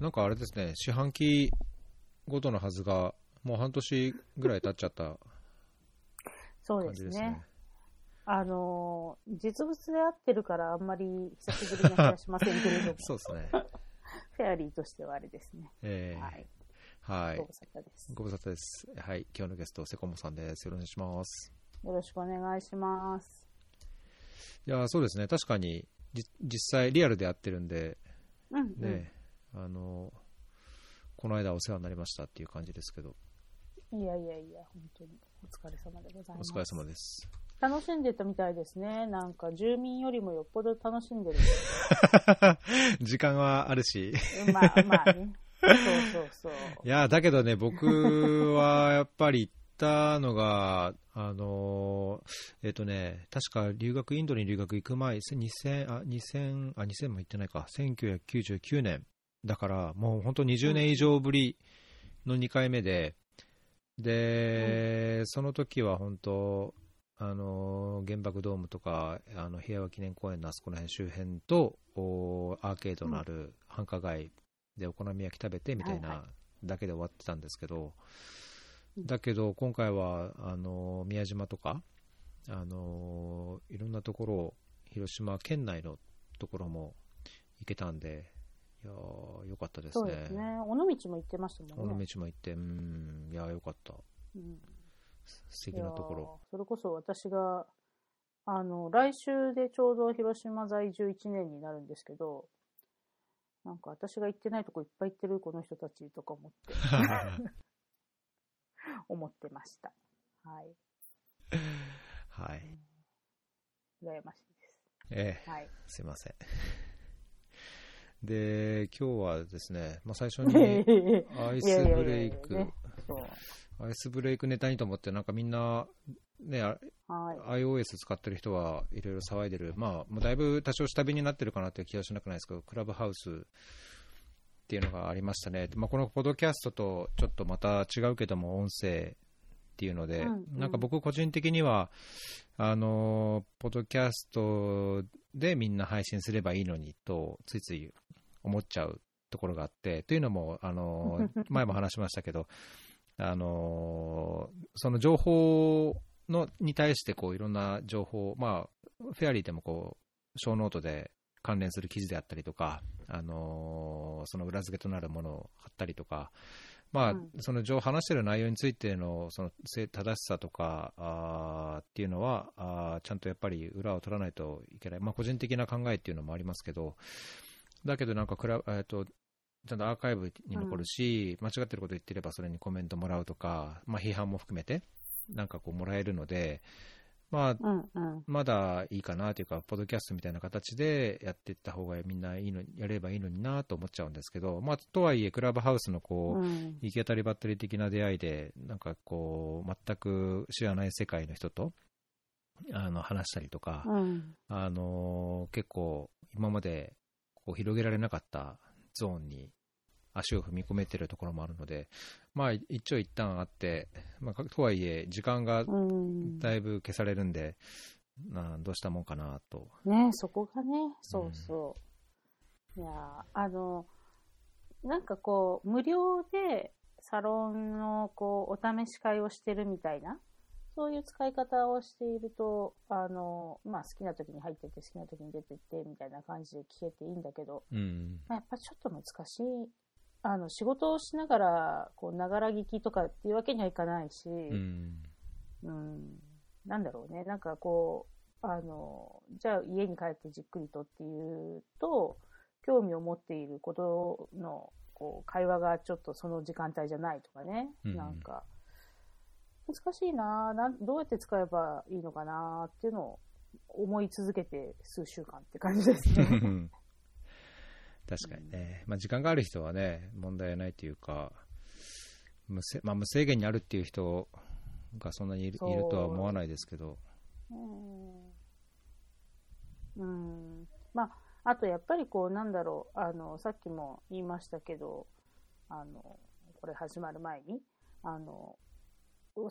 なんかあれですね、四半期ごとのはずが、もう半年ぐらい経っちゃったそうですね。感じですね。あのー実物で合ってるからあんまり久しぶりな気がしませんけれども、そうですね。フェアリーとしてはあれですね。えーはい。はいご無。沙汰です。ご無沙汰です。はい。今日のゲスト、セコモさんです。よろしくお願いします。よろしくお願いします。いや、そうですね。確かに、じ実際リアルでやってるんで、うん、うん。ね、あの、この間お世話になりましたっていう感じですけど、いやいやいや、本当にお疲れ様でございます。お疲れ様です。楽しんでたみたいですね。なんか住民よりもよっぽど楽しんでる。時間はあるし。まあまあね。そうそうそう。いや、だけどね、僕はやっぱり行ったのが、あのー、えっ、とね、確か留学、インドに留学行く前、2000、あ、2000、あ、2000も行ってないか、1999年。だから、もう本当20年以上ぶりの2回目で、で、その時は本当、あのー原爆ドームとかあの平和記念公園のあそこら辺周辺とおアーケードのある繁華街でお好み焼き食べてみたいなだけで終わってたんですけど、うん。だけど今回はあのー宮島とか、あのーいろんなところ広島県内のところも行けたんでいやーよかったですねそうですね。尾道も行ってました尾道もんね。も行ってうんいやーよかったうん素敵なところそれこそ私が、あの、来週でちょうど広島在住1年になるんですけど、なんか私が行ってないとこいっぱい行ってるこの人たちとか思って、思ってました。はい。はい羨ましいです。ええはい。すいません。で、今日はですね、まあ、最初に アイスブレイク。アイスブレイクネタにと思って、なんかみんな、ね、あはい。iOS 使ってる人はいろいろ騒いでる、まあ、もうだいぶ多少下火になってるかなっていう気はしなくないですけど、クラブハウスっていうのがありましたね。まあ、このポッドキャストとちょっとまた違うけども、音声っていうので、うんうんなんか僕個人的には、あの、ポッドキャストでみんな配信すればいいのにと、ついつい思っちゃうところがあって、というのも、あの、前も話しましたけど、あの、その情報のに対してこういろんな情報、まあ、フェアリーでもこう、ショーノートで関連する記事であったりとか、あのその裏付けとなるものを貼ったりとか、まあうん。その情話している内容についてのその正正しさとかあーっていうのはあーちゃんとやっぱり裏を取らないといけない、まあ、個人的な考えっていうのもありますけど、だけどなんかクラ、えー、とちゃんとアーカイブに残るし、間違ってること言ってればそれにコメントもらうとか、まあ、批判も含めて、なんかこうもらえるので、まあ、うんうん。まだいいかなというか、ポッドキャストみたいな形でやっていった方がみんないいのやればいいのになと思っちゃうんですけど、まあ、とはいえ、クラブハウスのこう、うん行き当たりばったり的な出会いで、なんかこう、全く知らない世界の人とあの話したりとか、うん。あの結構、今までこう広げられなかったゾーンに足を踏み込めてるところもあるので、まあ、一長一短あって、まあ、とはいえ、時間がうん。だいぶ消されるんで、などうしたもんかなと。ねそこがね、そうそう。いやーあの、なんかこう、無料でサロンのこう、お試し会をしてるみたいな、そういう使い方をしていると、あの、まあ好きな時に入ってって、好きな時に出てって、みたいな感じで聞けていいんだけど、うん。まあやっぱちょっと難しい。あの、仕事をしながら、こう、ながら聞きとかっていうわけにはいかないし、うん。うん、なんだろうね、なんかこう、あの、じゃあ家に帰ってじっくりとっていうと、興味を持っていることの、こう、会話がちょっとその時間帯じゃないとかね、うんなんか、難しいななんどうやって使えばいいのかなっていうのを思い続けて数週間って感じですね。確かにね、まあ、時間がある人はね、問題ないというか、無制まあ、無制限にあるっていう人がそんなにいるいるとは思わないですけど、うん。うん。まあ、あとやっぱりこう、なんだろう、あの、さっきも言いましたけど、あの、これ始まる前に、あの、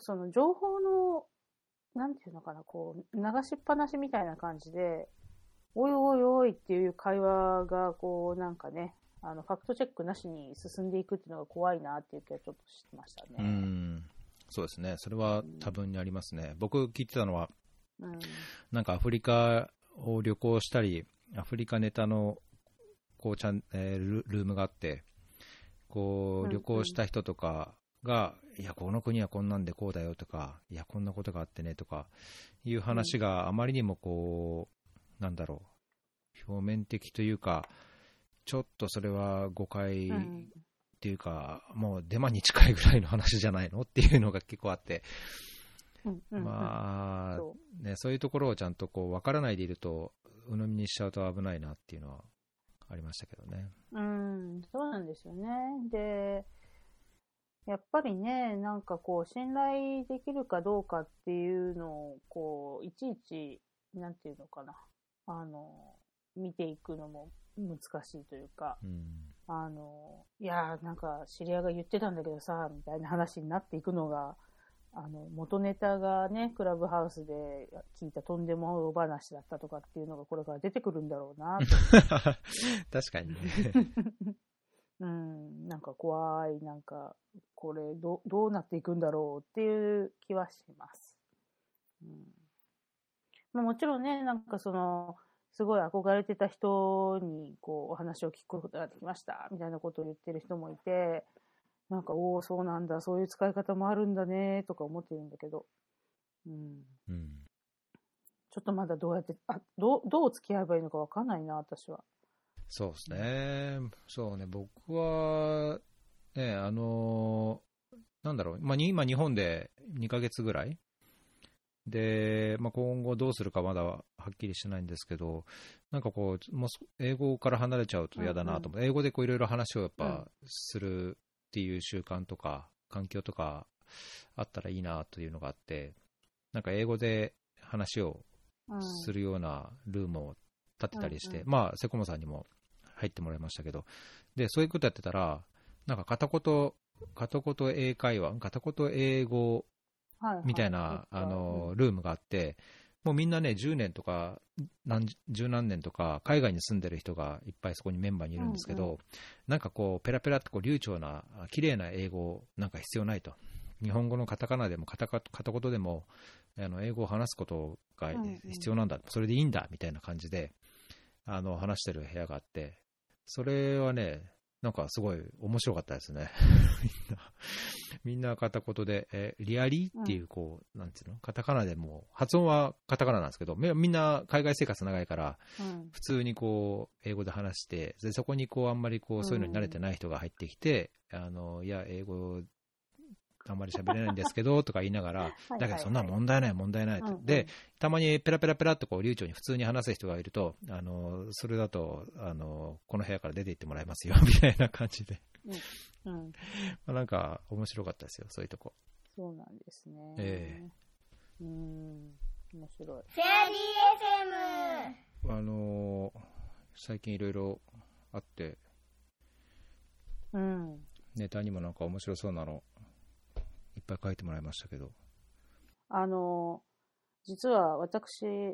その情報の、なんていうのかな、こう、流しっぱなしみたいな感じで、おいおいおいっていう会話が、こう、なんかね、あの、ファクトチェックなしに進んでいくっていうのが怖いなっていう気はちょっとしてましたね。うん。そうですね。それは多分にありますね。僕聞いてたのは、うん。なんかアフリカを旅行したり、アフリカネタのこうちゃん、えールルームがあって、こうんううん旅行した人とかが、いや、この国はこんなんでこうだよとか、いや、こんなことがあってねとかいう話があまりにもこう、なんだろう、表面的というか、ちょっとそれは誤解っうんていうか、もうデマに近いぐらいの話じゃないのっていうのが結構あって、うんうんまあ、そね、そういうところをちゃんとこう分からないでいると、鵜呑みにしちゃうと危ないなっていうのはありましたけどね。う。うん、そうなんですよね。で、やっぱりね、なんかこう、信頼できるかどうかっていうのを、こう、いちいち、なんていうのかな、あの、見ていくのも難しいというか、うん、あの、いやー、なんか知り合いが言ってたんだけどさ、みたいな話になっていくのが、あの、元ネタがね、クラブハウスで聞いたとんでもお話だったとかっていうのがこれから出てくるんだろうな、確かにね。うん、なんか怖い、なんか、これど、どうなっていくんだろうっていう気はします。うんまあ、もちろんね、なんかその、すごい憧れてた人に、こう、お話を聞くことができました、みたいなことを言ってる人もいて、なんか、おお、そうなんだ、そういう使い方もあるんだね、とか思ってるんだけど、うん。うん、ちょっとまだどうやって、あ、どう、どう付き合えばいいのかわかんないな、私は。そうですね。そうね、僕は、ね、あのなんだろう、まあ、に今日本で2ヶ月ぐらいで、まあ、今後どうするかまだはっきりしてないんですけど、なんかこう、もう英語から離れちゃうと嫌だなと思って、英語でこういろいろ話をやっうん。ぱするっていう習慣とか、環境とかあったらいいなというのがあって、なんか英語で話をうん。するようなルームを立てたりして、うんうまあ、セコモさんにも入ってもらいましたけど、で、そういうことやってたら、なんか片言、片言英会話、片言英語みたいな、あの、ルームがあって、もうみんなね、10年とか、何十何年とか、海外に住んでる人がいっぱいそこにメンバーにいるんですけど、うんうなんかこう、ペラペラってこう流暢な、綺麗な英語なんか必要ないと。日本語のカタカナでも片言でもあの英語を話すことがうんうん必要なんだ、それでいいんだみたいな感じであの話してる部屋があって、それはね、なんかすごい面白かったですね。みんな、みんな片言で、えリアリーっていう、こう、なんていうの？カタカナでも、発音はカタカナなんですけど、みみんな海外生活長いから、うん。普通にこう、英語で話して、でそこにこう、あんまりこう、そういうのに慣れてない人が入ってきて、あの、いや、英語、あんまり喋れないんですけど、とか言いながら、はいだけどそんな問題ない、問題ないって。うんうん。で、たまにペラペラペラってこう流暢に普通に話す人がいると、あのそれだとあのこの部屋から出て行ってもらいますよみたいな感じで、うん。まあ、なんか面白かったですよ、そういうとこ。そうなんですね。えうん。面白い。フェアリー FM あの最近いろいろあって、うん。ネタにもなんか面白そうなのいっぱい書いてもらいましたけど、あの、実は私、明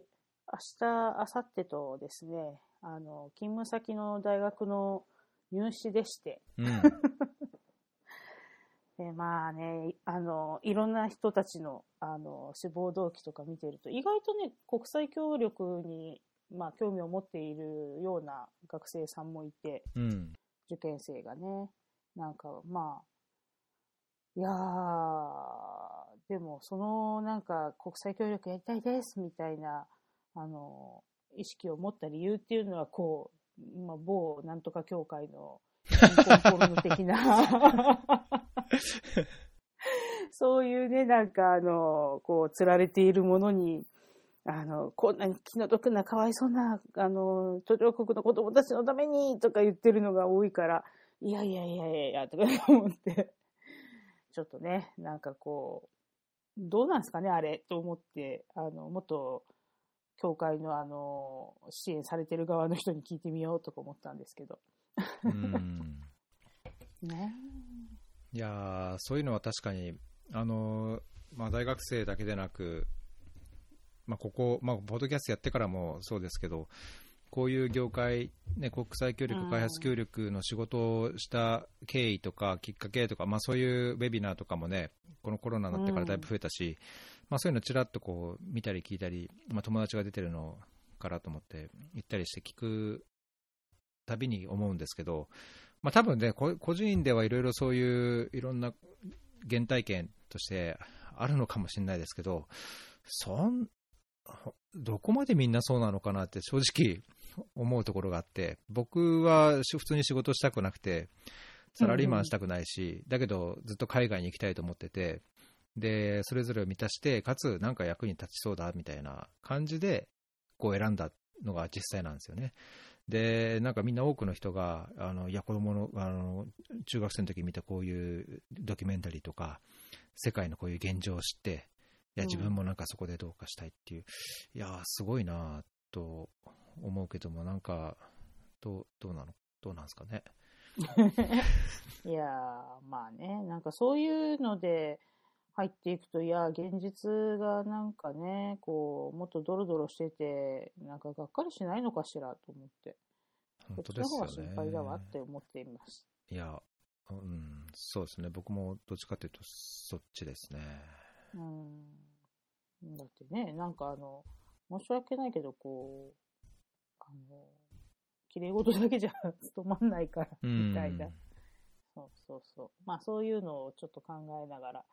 日、明後日とですね、あの、勤務先の大学の入試でして、うん、でまあね、いあの、いろんな人たちの、あの、志望動機とか見てると、意外とね、国際協力に、まあ、興味を持っているような学生さんもいて、うん、受験生がね、なんか、まあ、いやー、でも、その、なんか、国際協力やりたいです、みたいな、あの、意識を持った理由っていうのは、こう、まあ、某なんとか協会の、コン的な、そういうね、なんか、あの、こう、釣られているものに、あの、こんなに気の毒な、かわいそうな、あの、途上国の子供たちのために、とか言ってるのが多いから、いやいやいやいやいや、とか思って、ちょっとね、なんかこう、どうなんですかね、あれ、と思って、あの、もっと、教会のあの、支援されてる側の人に聞いてみようとか思ったんですけど。うん。ねいやーそういうのは確かに、あのーまあ、大学生だけでなく、まあ、ここ、まあ、ポッドキャストやってからもそうですけど、こういう業界、ね、国際協力、開発協力の仕事をした経緯とか、きっかけとか、まあ、そういうウェビナーとかもね、このコロナになってからだいぶ増えたし、まあ、そういうのちらっとこう見たり聞いたり、まあ、友達が出てるのからと思って行ったりして聞くたびに思うんですけど、まあ、多分ね、個人ではいろいろそういういろんな原体験としてあるのかもしれないですけど、そんどこまでみんなそうなのかなって正直思うところがあって、僕は普通に仕事したくなくて、サラリーマンしたくないし、だけどずっと海外に行きたいと思ってて、で、それぞれを満たして、かつなんか役に立ちそうだみたいな感じで、こう選んだのが実際なんですよね。で、なんかみんな多くの人が、あのいや、子供のあの中学生の時見たこういうドキュメンタリーとか、世界のこういう現状を知って、いや、自分もなんかそこでどうかしたいっていう、うん、いや、すごいなと思うけども、なんか、どう、どうなの？どうなんですかね？いやまあね、なんかそういうので入っていくと、いや、現実がなんかね、こう、もっとドロドロしてて、なんかがっかりしないのかしらと思って。本当ですよね。心配だわって思っています。いや、うん、そうですね。僕もどっちかというと、そっちですね。うん。だってね、なんかあの、申し訳ないけど、こう、あの、綺麗事だけじゃ 務まんないから、みたいな。そうそうそう。まあそういうのをちょっと考えながら、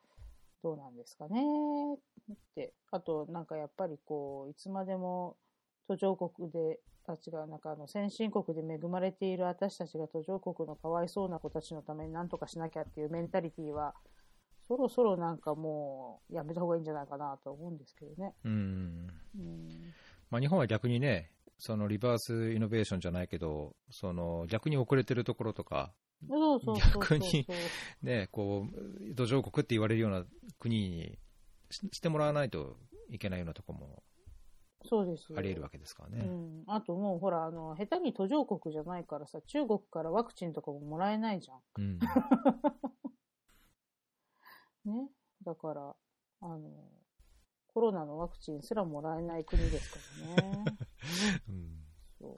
どうなんですかねって。あと、なんかやっぱりこう、いつまでも途上国で、あ、違う、なんかあの、先進国で恵まれている私たちが途上国のかわいそうな子たちのために何とかしなきゃっていうメンタリティは、そろそろなんかもう、やめた方がいいんじゃないかなと思うんですけどね。うん。うんまあ、日本は逆にね、そのリバースイノベーションじゃないけど、その逆に遅れてるところとか、逆に、ね、こう、土壌国って言われるような国にしてもらわないといけないようなところもそうですあり得るわけですからね。うん、あともうほら、あの、下手に途上国じゃないからさ、中国からワクチンとかももらえないじゃん。うん、ね。だから、あの、コロナのワクチンすらもらえない国ですからね。うん、そう。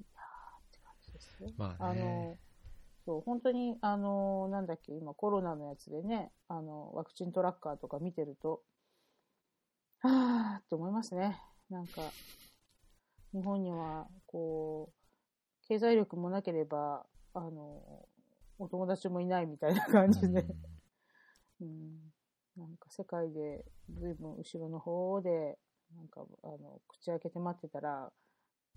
いやーって感じですね。まあ、ね、あの、そう、本当に、あの、なんだっけ、今コロナのやつでね、あの、ワクチントラッカーとか見てると、はぁーって思いますね。なんか、日本には、こう、経済力もなければ、あの、お友達もいないみたいな感じで、うん、なんか世界で随分後ろの方で、なんか、あの、口開けて待ってたら、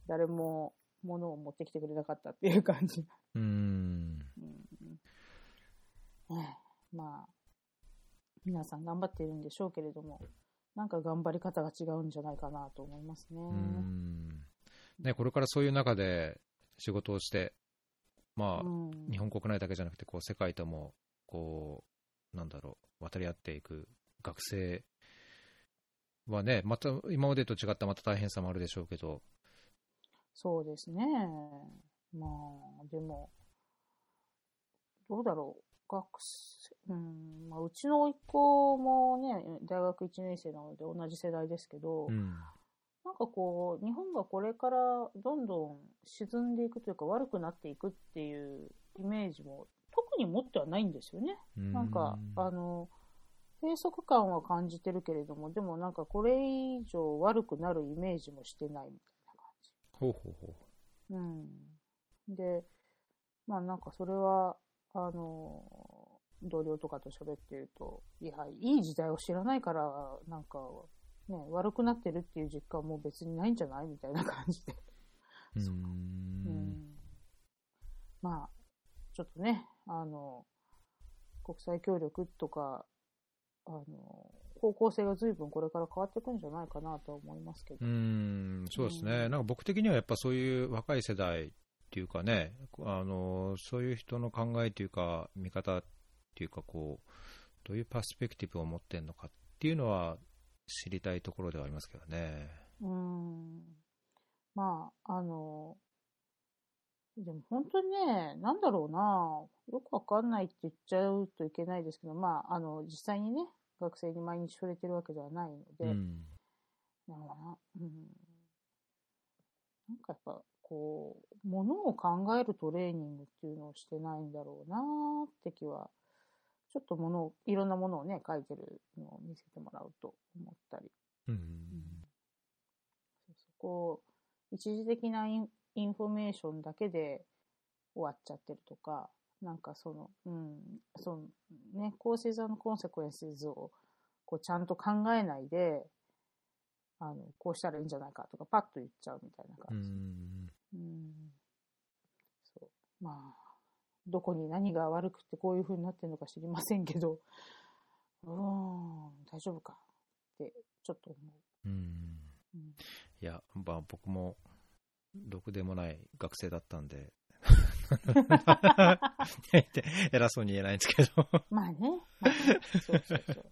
誰も物を持ってきてくれなかったっていう感じ。うん。うん、まあ、皆さん頑張っているんでしょうけれども、なんか頑張り方が違うんじゃないかなと思いますね。うんねこれからそういう中で仕事をして、まあ、日本国内だけじゃなくて、こう世界ともこう、なんだろう、渡り合っていく学生はね、また今までと違ったまた大変さもあるでしょうけど、そうですね。まあ、でも、どうだろう。学生、うん、まあ、うちの甥っ子もね、大学1年生なので同じ世代ですけど、うん、なんかこう、日本がこれからどんどん沈んでいくというか悪くなっていくっていうイメージも特に持ってはないんですよね。んなんか、あの、閉塞感は感じてるけれども、でもなんかこれ以上悪くなるイメージもしてないみたいほうほうほう。うん。で、まあなんかそれは、あの、同僚とかと喋ってると、いや、いい時代を知らないから、なんか、ね、悪くなってるっていう実感も別にないんじゃないみたいな感じで。うんうん。まあ、ちょっとね、あの、国際協力とか、あの、方向性が随分これから変わっていくんじゃないかなと思いますけど。うん、そうですね。うん、なんか僕的にはやっぱそういう若い世代っていうかね、あの、そういう人の考えというか、見方っていうか、こう、どういうパースペクティブを持ってるのかっていうのは知りたいところではありますけどね。うん。まあ、あの、でも本当にね、なんだろうな、よくわかんないって言っちゃうといけないですけど、まあ、あの、実際にね、学生に毎日触れてるわけではないので、うん、だから、うん、なんかやっぱ、こう、ものを考えるトレーニングっていうのをしてないんだろうなって気は、ちょっとものを、いろんなものをね、書いてるのを見せてもらうと思ったり。うん。そうそうこう、一次的なインインフォメーションだけで終わっちゃってるとか、なんかその、うん、そのね、コーセーザーのコンセクエンスをこうちゃんと考えないで、あの、こうしたらいいんじゃないかとか、パッと言っちゃうみたいなう感じ。ん。うんそう。まあ、どこに何が悪くてこういう風になってるのか知りませんけど、うーん、大丈夫かって、ちょっと思うん。う。うんいや、まあ僕も、ろくでもない学生だったんで、偉そうに言えないんですけど。まあね。まあねそうそうそう。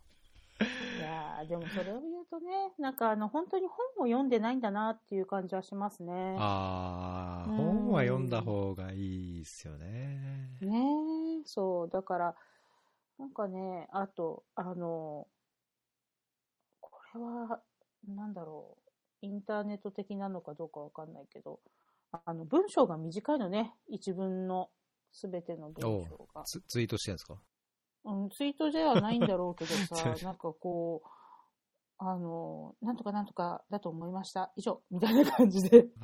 でもそれを言うとね、なんかあの、本当に本を読んでないんだなっていう感じはしますね。ああ、うん本は読んだ方がいいですよね。ねえ、そう。だから、なんかね、あと、あの、これは、なんだろう、インターネット的なのかどうかわかんないけど、あの、文章が短いのね、一文のすべての文章が。ツツイートしてるんですか？うん、ツイートではないんだろうけどさ、なんかこう、あの、なんとかなんとかだと思いました。以上、みたいな感じで。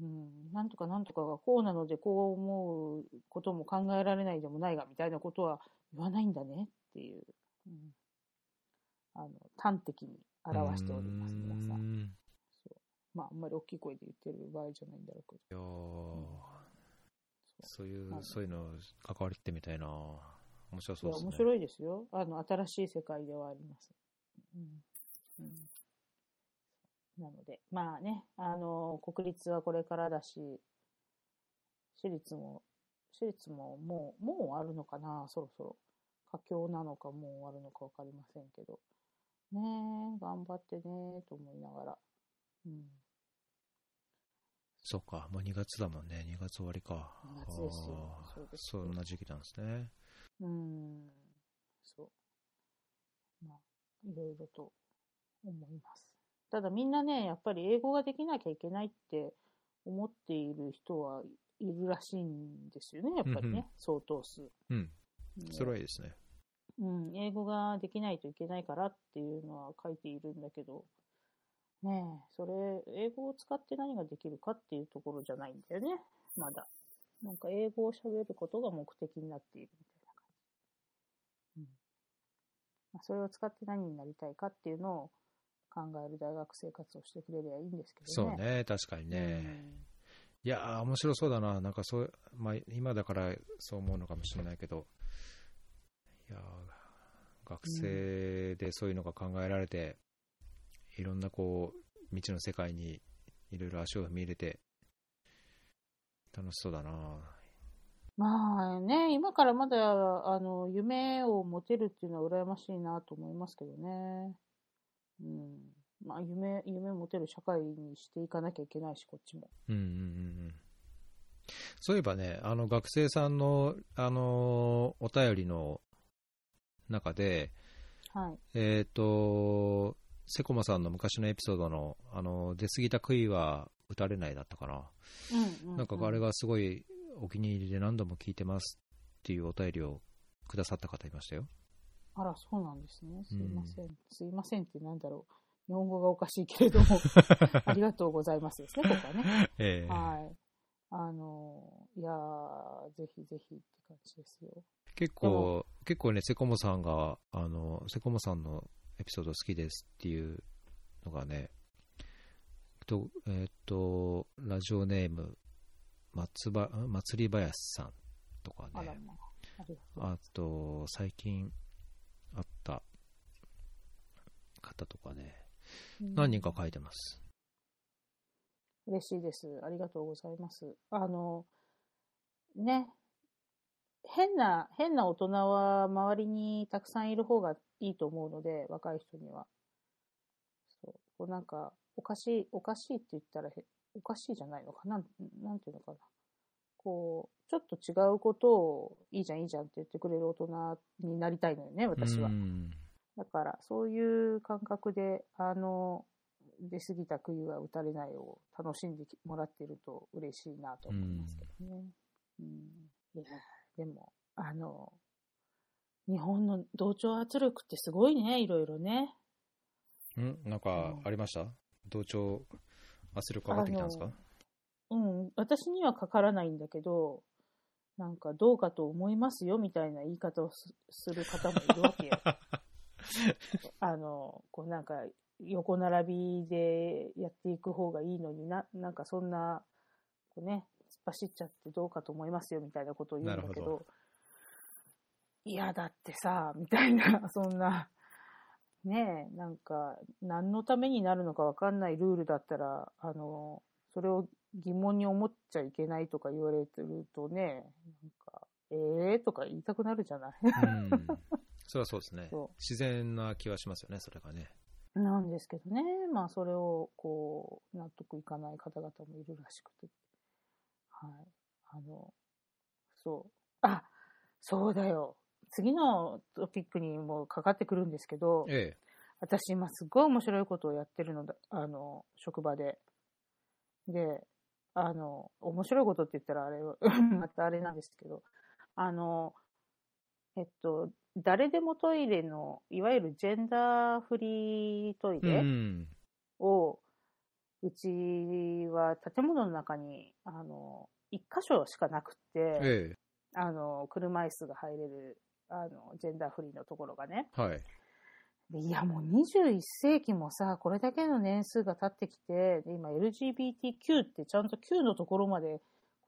うん、なんとかなんとかがこうなのでこう思うことも考えられないでもないがみたいなことは言わないんだねっていう、うん、あの端的に表しております皆ん。ん。そう。まああんまり大きい声で言ってる場合じゃないんだろうけど。いやー。そう。いう、はいそういうの関わりってみたいな面白そうですね。面白いですよ。あの新しい世界ではあります、うん。うん、なのでまあねあの国立はこれからだし私立も私立ももうもう終わるのかなそろそろ。佳境なのかもう終わるのか分かりませんけど。ねえ頑張ってねと思いながら。うん。そうか、もう2月だもんね。2月終わりか。2月ですよ。そうですそんな時期なんですね。うん。そう。まあいろいろと思います。ただみんなねやっぱり英語ができなきゃいけないって思っている人はいるらしいんですよねやっぱりうんうん。ね相当数。うん。ねそれはいいですね。うん、英語ができないといけないからっていうのは書いているんだけど、ねえ、それ、英語を使って何ができるかっていうところじゃないんだよね、まだ。なんか英語を喋ることが目的になっているみたいまあ、それを使って何になりたいかっていうのを考える大学生活をしてくれればいいんですけどね。そうね、確かにね。いやー、面白そうだな。なんかそう、まあ、今だからそう思うのかもしれないけど、いやー学生でそういうのが考えられて、いろんなこう、未知の世界にいろいろ足を踏み入れて、楽しそうだな。まあね、今からまだ、あの、夢を持てるっていうのは羨ましいなと思いますけどね。うん。まあ、夢、夢持てる社会にしていかなきゃいけないし、こっちも。うんうんうんうん。そういえばね、あの学生さんの、あのお便りの中で、はい。えっ、と、セコマさんの昔のエピソードの、あの、出過ぎた杭は打たれないだったかな。うん、うん。なんかあれがすごいお気に入りで何度も聞いてますっていうお便りをくださった方いましたよ。あら、そうなんですね。すいません。うすいませんってなんだろう。日本語がおかしいけれども、ありがとうございますですね、ここはね。ええはい。あの、いやー、ぜひぜひって感じですよ。結構、結構ね、セコモさんが、あの、セコモさんのエピソード好きですっていうのがね、とえっ、と、ラジオネーム、松祭り林さんとかね、あと最近あった方とかね、うん何人か書いてます。嬉しいです。ありがとうございます。あの、ね、変な、変な大人は周りにたくさんいる方がいいと思うので、若い人には。そう。こうなんか、おかしい、おかしいって言ったらへ、おかしいじゃないのかななん、ていうのかな。こう、ちょっと違うことを、いいじゃん、いいじゃんって言ってくれる大人になりたいのよね、私はう。んだから、そういう感覚で、あの、出過ぎた杭は打たれないを楽しんでもらってると嬉しいなと思いますけどね。うん。いや、でも、あの、日本の同調圧力ってすごいね、いろいろね。ん？なんかありました、同調圧力かかってきたんですかうん、私にはかからないんだけど、なんかどうかと思いますよみたいな言い方をすする方もいるわけよ。あの、こうなんか横並びでやっていく方がいいのにな、なんかそんな、こうね、突っ走っちゃってどうかと思いますよみたいなことを言うんだけど、なるほいやだってさ、みたいな、そんな、ねえ、なんか、何のためになるのかわかんないルールだったら、あの、それを疑問に思っちゃいけないとか言われてるとね、なんか、ええー、とか言いたくなるじゃない？うん。それはそうですね。自然な気はしますよね、それがね。なんですけどね、まあそれをこう、納得いかない方々もいるらしくて。はい。あの、そう。あ、そうだよ。次のトピックにもかかってくるんですけど、え私今すごい面白いことをやってるのだ、あの、職場で。で、あの、面白いことって言ったらあれ、またあれなんですけど、あの、えっと、誰でもトイレの、いわゆるジェンダーフリートイえ。うレん。を、うちは建物の中に、あの、一箇所しかなくって、えあの、車椅子が入れる、あの、ジェンダーフリーのところがね。え。はい。でいや、もう21世紀もさ、これだけの年数が経ってきて、で今 LGBTQ ってちゃんと Q のところまで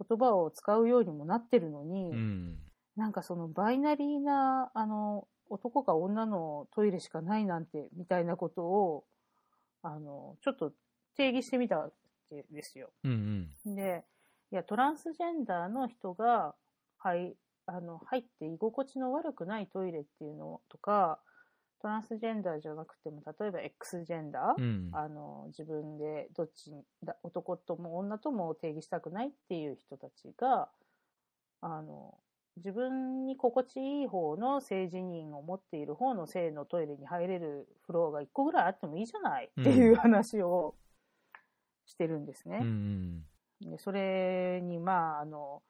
言葉を使うようにもなってるのに、うん。なんかそのバイナリーな、あの、男か女のトイレしかないなんて、みたいなことを、あの、ちょっと定義してみたわけですよ。うんで、いや、トランスジェンダーの人が、はい、あの、入って居心地の悪くないトイレっていうのとか、トランスジェンダーじゃなくても、例えば X ジェンダー、うん。うん。あの、自分でどっちにだ、男とも女とも定義したくないっていう人たちが、あの、自分に心地いい方の性自認を持っている方の性のトイレに入れるフロアが1個ぐらいあってもいいじゃないっていう話をしてるんですね。うんうん。でそれに、まあ、あの、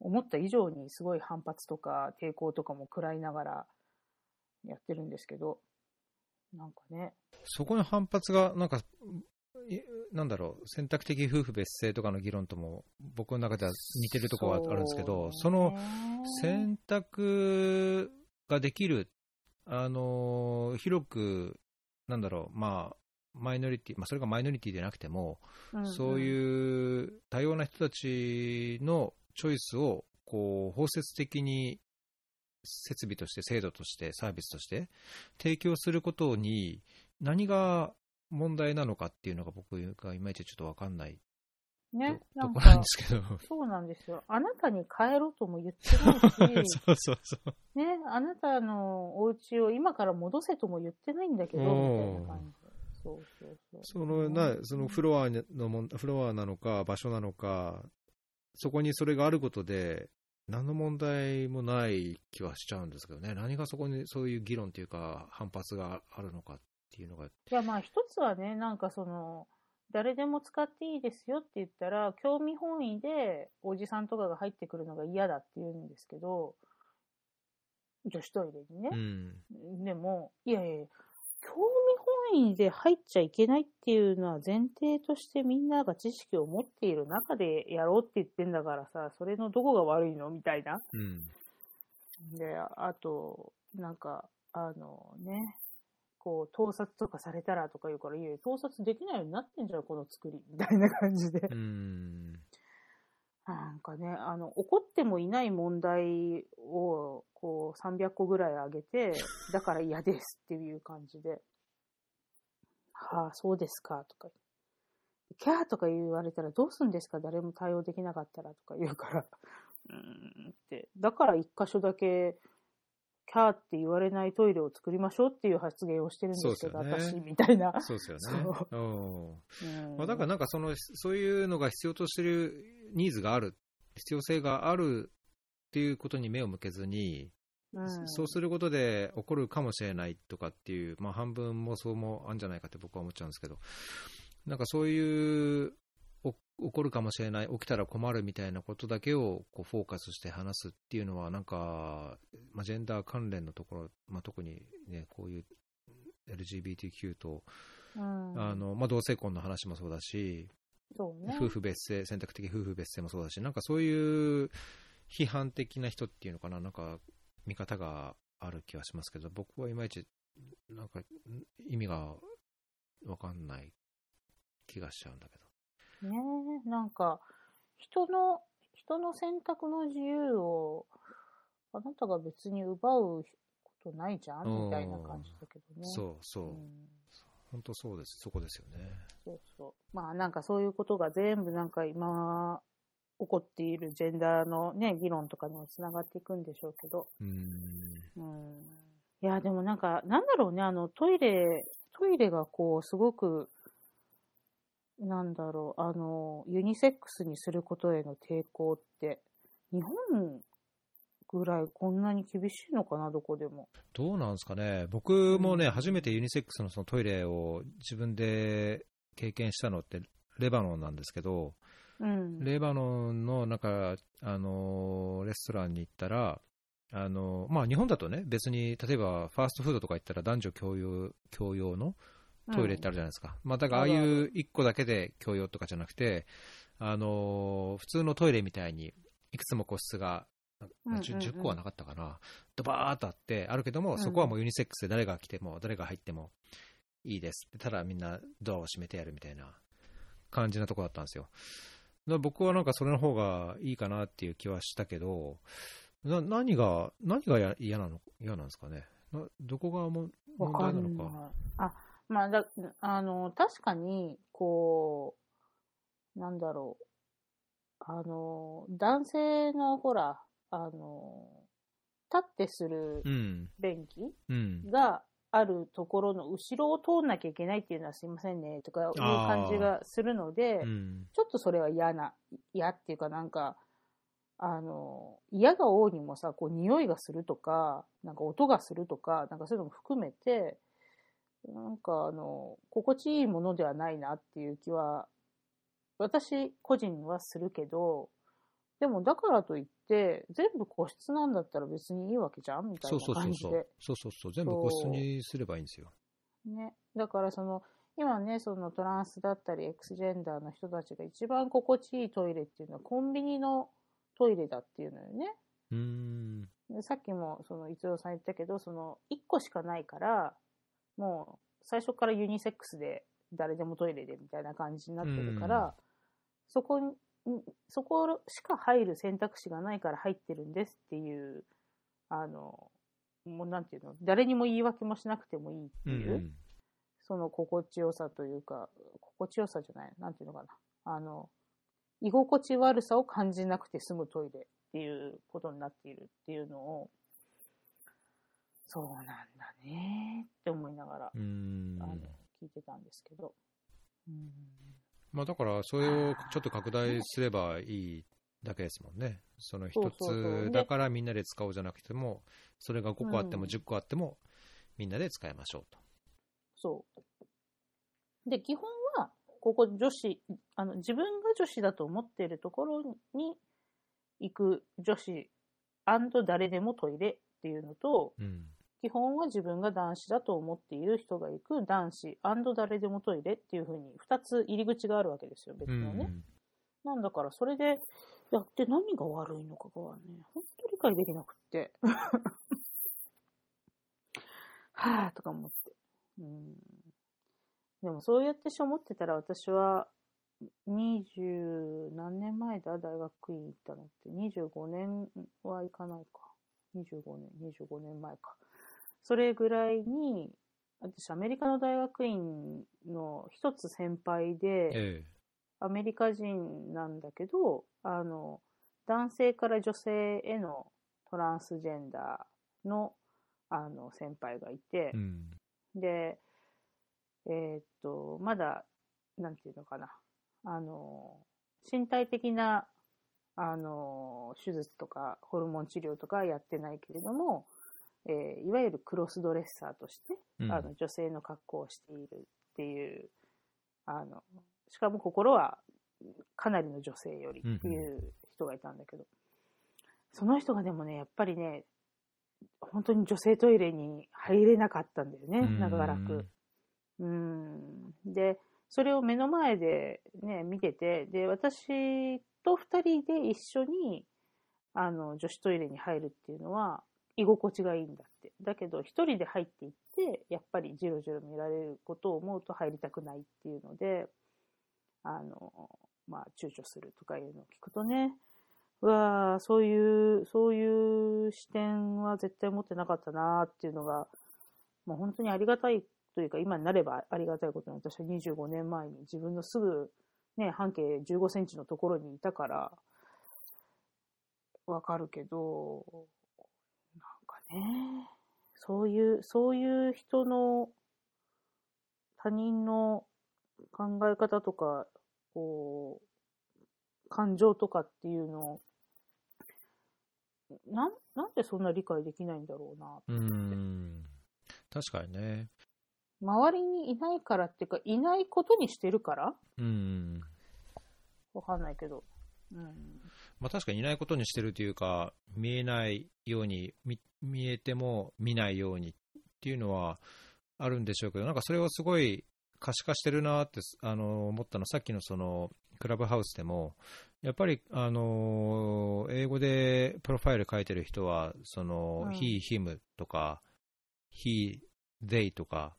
思った以上にすごい反発とか抵抗とかも食らいながらやってるんですけど、なんかね、そこの反発が、なんか、いなんだろう、選択的夫婦別姓とかの議論とも、僕の中では似てるところはあるんですけど、その選択ができる、あの広く、なんだろう、まあ、マイノリティ、まあ、それがマイノリティでなくても、そうういう多様な人たちのチョイスを、こう、包摂的に設備として、制度として、サービスとして提供することに、何が問題なのかっていうのが僕がいまいちちょっとわかんないん、ね、となんところなんでか、すけど。そうなんですよ。あなたに帰ろうとも言ってないし、そうそうそう。ね、あなたのお家を今から戻せとも言ってないんだけど、みたいな感じで。そうそうそう。そのなそのフロアのもんフロアなのか、場所なのか、そこにそれがあることで、何の問題もない気はしちゃうんですけどね、何がそこにそういう議論というか、反発があるのかっていうのが、いや、まあ一つはね、なんかその、誰でも使っていいですよって言ったら、興味本位でおじさんとかが入ってくるのが嫌だって言うんですけど、女子トイレにね。う。ん、でも、いやいや興味本位で入っちゃいけないっていうのは前提としてみんなが知識を持っている中でやろうって言ってんだからさ、それのどこが悪いの？みたいな。うん、で、あと、なんか、あのね、こう、盗撮とかされたらとか言うから、いやいや、盗撮できないようになってんじゃん、この作り、みたいな感じで。うん、なんかね、あの、起こってもいない問題を、こう、300個ぐらい上げて、だから嫌ですっていう感じで、はあ、そうですか、とか。キャーとか言われたらどうすんですか？誰も対応できなかったらとか言うから、うーんって。だから一箇所だけ、キャーって言われないトイレを作りましょうっていう発言をしてるんですけど、ね私、みたいな。そうですよね。そうんうんまあ、だからなんかその、そういうのが必要としてるニーズがある、必要性があるっていうことに目を向けずに、うんそうすることで起こるかもしれないとかっていう、まあ、半分妄想もあるんじゃないかって僕は思っちゃうんですけど、なんかそういうお起こるかもしれない、起きたら困るみたいなことだけをこうフォーカスして話すっていうのは、なんか、まあ、ジェンダー関連のところ、まあ、特に、ね、こういう LGBTQ と、うんあのまあ、同性婚の話もそうだし、そうね。夫婦別姓、選択的夫婦別姓もそうだし、なんかそういう批判的な人っていうのかな、なんか見方がある気はしますけど、僕はいまいち、なんかん意味がわかんない気がしちゃうんだけど。ねえ、なんか、人の、人の選択の自由を、あなたが別に奪うことないじゃんみたいな感じだけどね。そうそう、うん本当そうです、そこですよね。そうそう。まあなんかそういうことが全部なんか今起こっているジェンダーのね、議論とかにもつながっていくんでしょうけど。うーん、うん。いや、でもなんか、なんだろうね、あのトイレ、トイレがこうすごく、なんだろう、あの、ユニセックスにすることへの抵抗って、日本ぐらいこんなに厳しいのかな、どこでも。どうなんですかね、僕もね、うん初めてユニセックスのそのトイレを自分で経験したのって、レバノンなんですけど、うん。レバノンのなんか、あのーレストランに行ったら、あのーまあ、日本だとね、別に例えばファーストフードとか行ったら男女共用共用のトイレってあるじゃないですか、まあ、だからああいう1個だけで共用とかじゃなくて、あのー普通のトイレみたいにいくつも個室が、うんうんうん。10, 10個はなかったかな、ドバーっとあって、あるけども、うん。そこはもうユニセックスで誰が来ても、誰が入ってもいいですただみんなドアを閉めてやるみたいな感じなとこだったんですよ。僕はなんかそれの方がいいかなっていう気はしたけど、な何が、何がや嫌なの、嫌なんですかね？などこがも問わか題なんのないか。。あ、まあだ、あの、確かに、こう、なんだろう。あの、男性の、ほら、あの、立ってするうん、便器うん。があるところの後ろを通んなきゃいけないっていうのはすいませんね、とかいう感じがするので、うん。ちょっとそれは嫌な、嫌っていうかなんか、あの、嫌が王にもさ、こう匂いがするとか、なんか音がするとか、なんかそういうのも含めて、なんかあの、心地いいものではないなっていう気は、私個人はするけど、でもだからといって、全部個室なんだったら別にいいわけじゃんみたいそうなそうそうそう感じで。。そうそうそう。全部個室にすればいいんですよ。ね。だからその、今ね、そのトランスだったり、エクスジェンダーの人たちが一番心地いいトイレっていうのはコンビニのトイレだっていうのよね。うーん。でさっきも、その、伊藤さん言ったけど、その、一個しかないから、もう、最初からユニセックスで、誰でもトイレでみたいな感じになってるから、うんそこに、そこしか入る選択肢がないから入ってるんですっていう、あの、もうなんていうの、誰にも言い訳もしなくてもいいってうんいう、その心地よさというか、心地よさじゃない、なんていうのかな。あの、居心地悪さを感じなくて済むトイレっていうことになっているっていうのを、そうなんだねって思いながら、あの、聞いてたんですけど。うんまあだから、それをちょっと拡大すればいいだけですもんね。その一つだからみんなで使おうじゃなくても、それが5個あってもうん10個あっても、みんなで使いましょうと。そう。で、基本は、ここ女子、あの、自分が女子だと思っているところに行く女子誰でもトイレっていうのと、うん。基本は自分が男子だと思っている人が行く男子誰でもトイレっていうふうに2つ入り口があるわけですよ、別うんのね。なんだからそれでやって何が悪いのかがね、本当理解できなくって。はぁとか思って。うん。でもそうやってしょ思ってたら私は、20何年前だ大学院行ったのって。25年はいかないか。25年、25年前か。それぐらいに、私アメリカの大学院の一つ先輩で、えアメリカ人なんだけど、あの、男性から女性へのトランスジェンダーの、あの、先輩がいてえ。う、ん。で、えーっと、まだ、なんていうのかな、あの、身体的な、あの、手術とか、ホルモン治療とかやってないけれども、えーいわゆるクロスドレッサーとして、うんあの女性の格好をしているっていう、あの、しかも心はかなりの女性よりっていう人がいたんだけど、その人がでもね、やっぱりね、本当に女性トイレに入れなかったんだよね、うん長らく。うん。で、それを目の前でね、見てて、で、私と二人で一緒に、あの、女子トイレに入るっていうのは、居心地がいいんだって。だけど、一人で入っていって、やっぱりジロジロ見られることを思うと入りたくないっていうので、あの、まあ、躊躇するとかいうのを聞くとね、うわーそういう、そういう視点は絶対持ってなかったなーっていうのが、もう本当にありがたいというか、今になればありがたいことに、私は25年前に自分のすぐ、ね、半径15センチのところにいたから、わかるけど、ね、そういう、そういう人の他人の考え方とか、こう、感情とかっていうのを、なん、なんでそんな理解できないんだろうな。うん。確かにね。周りにいないからっていうか、いないことにしてるから？うん。わかんないけど。うん。まあ確かにいないことにしてるというか、見えないように、見見えても見ないようにっていうのはあるんでしょうけど、なんかそれをすごい可視化してるなってあの思ったの、さっきのそのクラブハウスでも、やっぱりあの英語でプロファイル書いてる人は、その、うん he、him とか、he、they とか、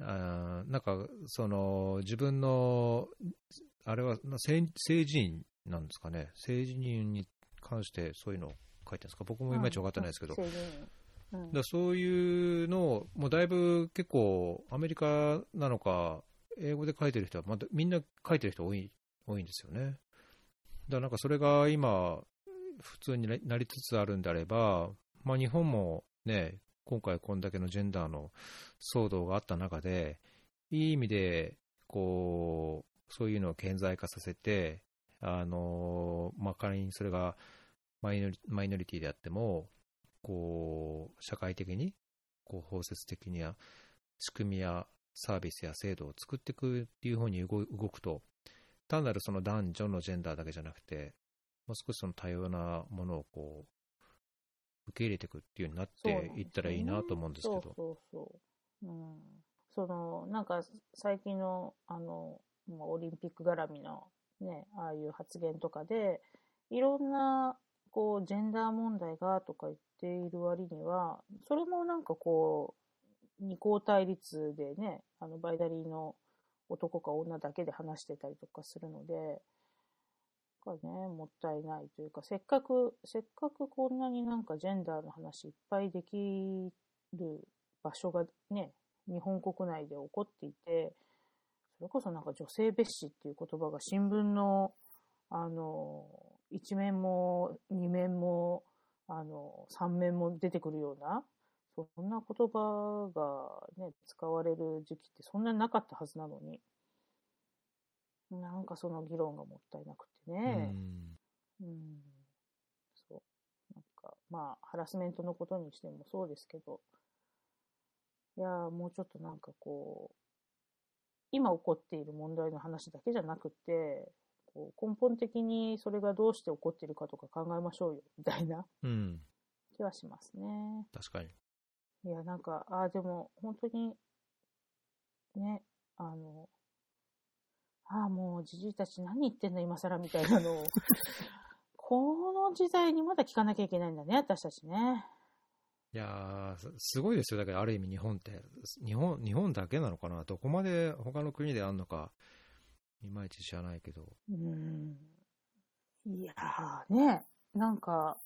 あーなんかその自分のあれはな性性自認なんですかね、性自認に関してそういうのを書いてるんですか、僕もいまいち分かってないですけど、だそういうのを、もうだいぶ結構、アメリカなのか、英語で書いてる人は、まだみんな書いてる人多い多いんですよね。だからなんかそれが今、普通にななりつつあるんであれば、まあ、日本もね、今回こんだけのジェンダーの騒動があった中で、いい意味で、こう、そういうのを顕在化させて、あの、まあ、仮にそれがマイノリマイノリティであっても、こう、社会的に、こう、包摂的にや、仕組みやサービスや制度を作っていくっていう方に動動くと、単なるその男女のジェンダーだけじゃなくて、もう少しその多様なものをこう、受け入れていくっていうようになっていったらいいなと思うんですけど。そうそうそう。うん。その、なんか、最近の、あの、オリンピック絡みの、ね、ああいう発言とかで、いろんな、こう、ジェンダー問題がとか言っている割には、それもなんかこう、二項対立でね、あの、バイナリーの男か女だけで話してたりとかするので、かね、もったいないというか、せっかく、せっかくこんなになんかジェンダーの話いっぱいできる場所がね、日本国内で起こっていて、それこそなんか女性蔑視っていう言葉が新聞の、あの、一面も二面も、あの、三面も出てくるような、そんな言葉がね、使われる時期ってそんなになかったはずなのに、なんかその議論がもったいなくてうね。んうん。そう。なんか、まあ、ハラスメントのことにしてもそうですけど、いやーもうちょっとなんかこう、今起こっている問題の話だけじゃなくて、こう根本的にそれがどうして起こっているかとか考えましょうよ、みたいなうん、気はしますね。確かに。いや、なんか、ああ、でも、本当に、ね、あの、ああ、もう、じじいたち何言ってんの、今更みたいなのを、この時代にまだ聞かなきゃいけないんだね、私たちね。いやーすすごいですよ、だからある意味、日本って、日本日本だけなのかな、どこまで他の国であるのか、いまいち知らないけど、うん。いやー、ね、なんか、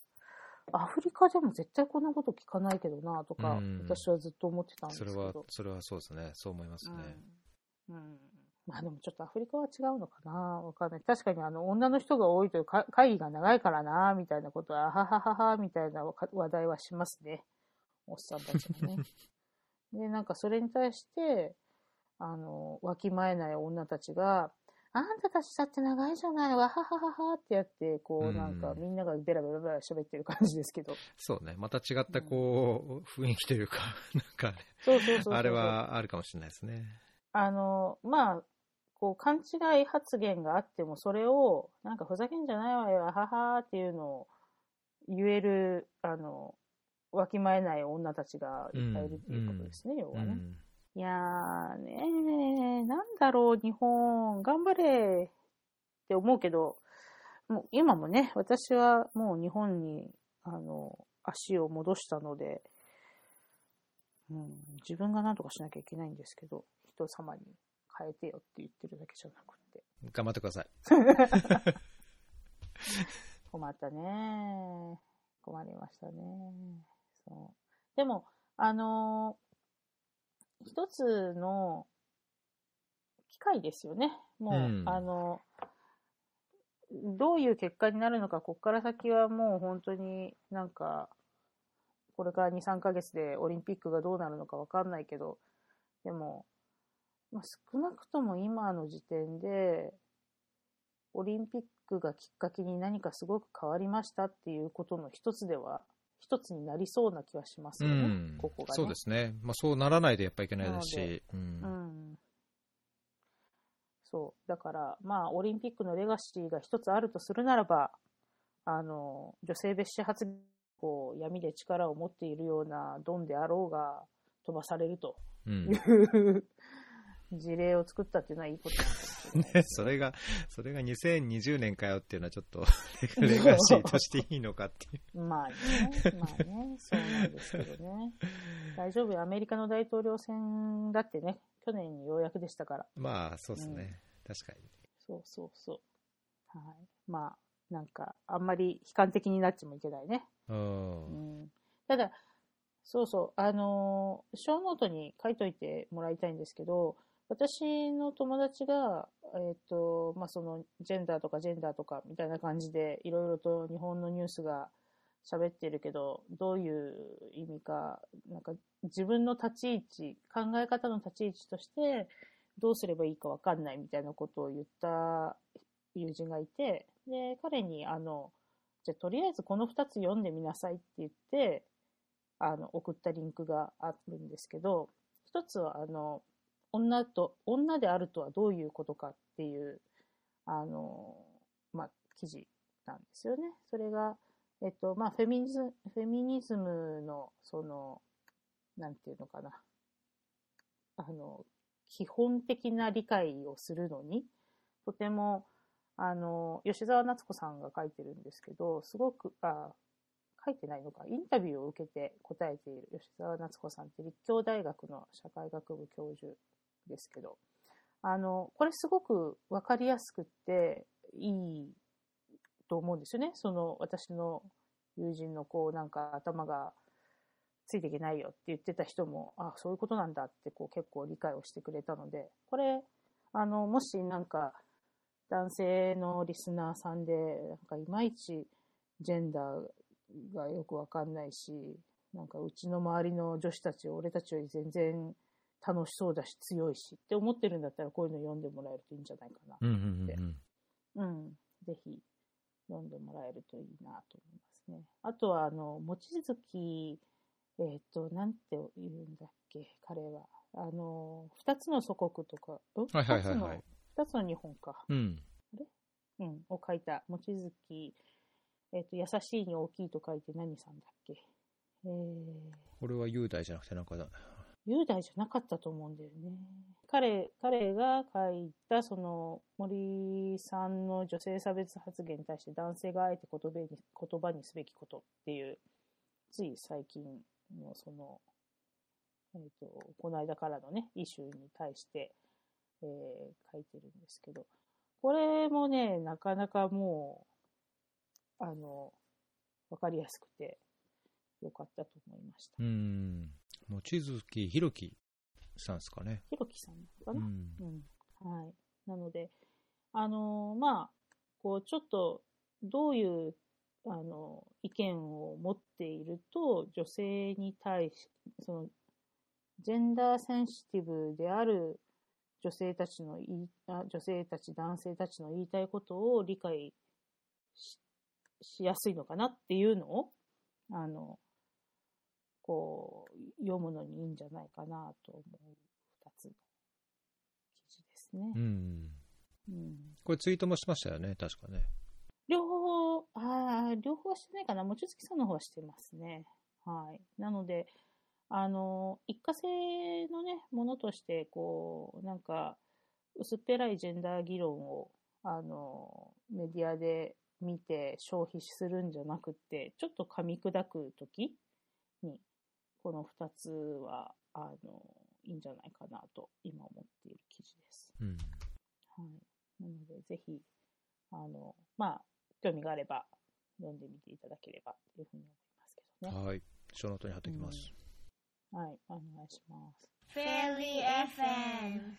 アフリカでも絶対こんなこと聞かないけどな、とか、うん私はずっと思ってたんですそれけど。はそれはそうですね、そう思いますね。うん。うん。まあでもちょっとアフリカは違うのかなわかんない。確かにあの、女の人が多いというか会議が長いからなみたいなことは、あはははは、みたいなわ話題はしますね。おっさんたちがね。で、なんかそれに対して、あの、わきまえない女たちが、ああんたたちだって長いじゃないわははははってやって、こう、うんなんかみんながベラベラベラ喋ってる感じですけど。そうね。また違ったこう、雰囲気というか、なんかね、そうそうそう。あれ。はあるかもしれないですね。あの、まあ、こう、勘違い発言があっても、それを、なんかふざけんじゃないわよ、ははーっていうのを言える、あの、わきまえない女たちがいっぱいいるっていうことですね、要はね。うんいやーねー、なんだろう、日本、頑張れって思うけど、もう今もね、私はもう日本に、あの、足を戻したので、うん、自分が何とかしなきゃいけないんですけど、人様に変えてよって言ってるだけじゃなくて。頑張ってください。困ったね。困りましたね。そう。でも、あのー一つの機会ですよね。もう、うんあの、どういう結果になるのか、ここから先はもう本当になんか、これから2、3ヶ月でオリンピックがどうなるのかわかんないけど、でも、まあ、少なくとも今の時点で、オリンピックがきっかけに何かすごく変わりましたっていうことの一つでは、一つになりそうな気はしますうよね、んここがね。そうですね。まあそうならないとやっぱいけないですし。うんうん。そう。だから、まあ、オリンピックのレガシーが一つあるとするならば、あの、女性蔑視発言を闇で力を持っているようなドンであろうが飛ばされるとうんいう事例を作ったっていうのはいいことなんですよねね、それが、それが2020年かよっていうのはちょっと レガシーとしていいのかっていう。まあね、まあね、そうなんですけどね。大丈夫よ、アメリカの大統領選だってね、去年にようやくでしたから。まあそうですね。確かに。そうそうそう。はい。まあ、なんか、あんまり悲観的になっちゃもいけないね。う。うんん。ただ、そうそう、あのー、ショーノートに書いといてもらいたいんですけど、私の友達が、えっ、と、まあ、その、ジェンダーとかジェンダーとかみたいな感じで、いろいろと日本のニュースが喋ってるけど、どういう意味か、なんか自分の立ち位置、考え方の立ち位置として、どうすればいいかわかんないみたいなことを言った友人がいて、で、彼に、あの、じゃとりあえずこの2つ読んでみなさいって言って、あの、送ったリンクがあるんですけど、一つは、あの、女と、女であるとはどういうことかっていう、あの、まあ、記事なんですよね。それが、えっと、まあ、フェミニズム、フェミニズムの、その、なんていうのかな。あの、基本的な理解をするのに、とても、あの、吉沢夏子さんが書いてるんですけど、すごく、あ、書いてないのか、インタビューを受けて答えている吉沢夏子さんって立教大学の社会学部教授ですけど、あの、これすごくわかりやすくっていいと思うんですよね。その私の友人のこうなんか頭がついていけないよって言ってた人も、あ、そういうことなんだってこう結構理解をしてくれたので、これ、あの、もしなんか男性のリスナーさんで、なんかいまいちジェンダーがよくわかんないし、なんかうちの周りの女子たち、俺たちより全然楽しそうだし強いしって思ってるんだったらこういうの読んでもらえるといいんじゃないかな。うんうんうんうん。ぜひ読んでもらえるといいなと思いますね。あとは、あの、望月、えっ、と、なんて言うんだっけ、彼は。あの、二つの祖国とか、うんはいはいはいはい二つの、二つの日本か。うん。うん、を書いた、望月、えっ、と、優しいに大きいと書いて何さんだっけ？えー、これは雄大じゃなくてなんか雄大じゃなかったと思うんだよね。彼、彼が書いた、その、森さんの女性差別発言に対して男性があえて言葉に言葉にすべきことっていう、つい最近のその、えっ、と、この間からのね、イシューに対して、えー書いてるんですけど、これもね、なかなかもう、あの、わかりやすくて、よかったと思いました。うん。望月弘樹さんですかね。ひろきさんなのかな、うん。うん。はい。なので、あのーまあ、こう、ちょっと、どういう、あの、意見を持っていると、女性に対し、その、ジェンダーセンシティブである女性たちの言いあ、女性たち、男性たちの言いたいことを理解ししやすいのかなっていうのを、あの、こう、読むのにいいんじゃないかなと思う二つの記事ですね。うん。うんこれツイートもしましたよね、確かね。両方、ああ、両方はしてないかな。もちつきさんの方はしてますね。はい。なので、あの、一過性のね、ものとして、こう、なんか、薄っぺらいジェンダー議論を、あの、メディアで見て消費するんじゃなくって、ちょっと噛み砕くときに、この二つは、あの、いいんじゃないかなと、今思っている記事です。うん。はい。なので、ぜひ、あの、まあ、興味があれば、読んでみていただければというふうに思いますけどね。はい。小ノートに貼っておきます。はい、お願いします。Fairy FM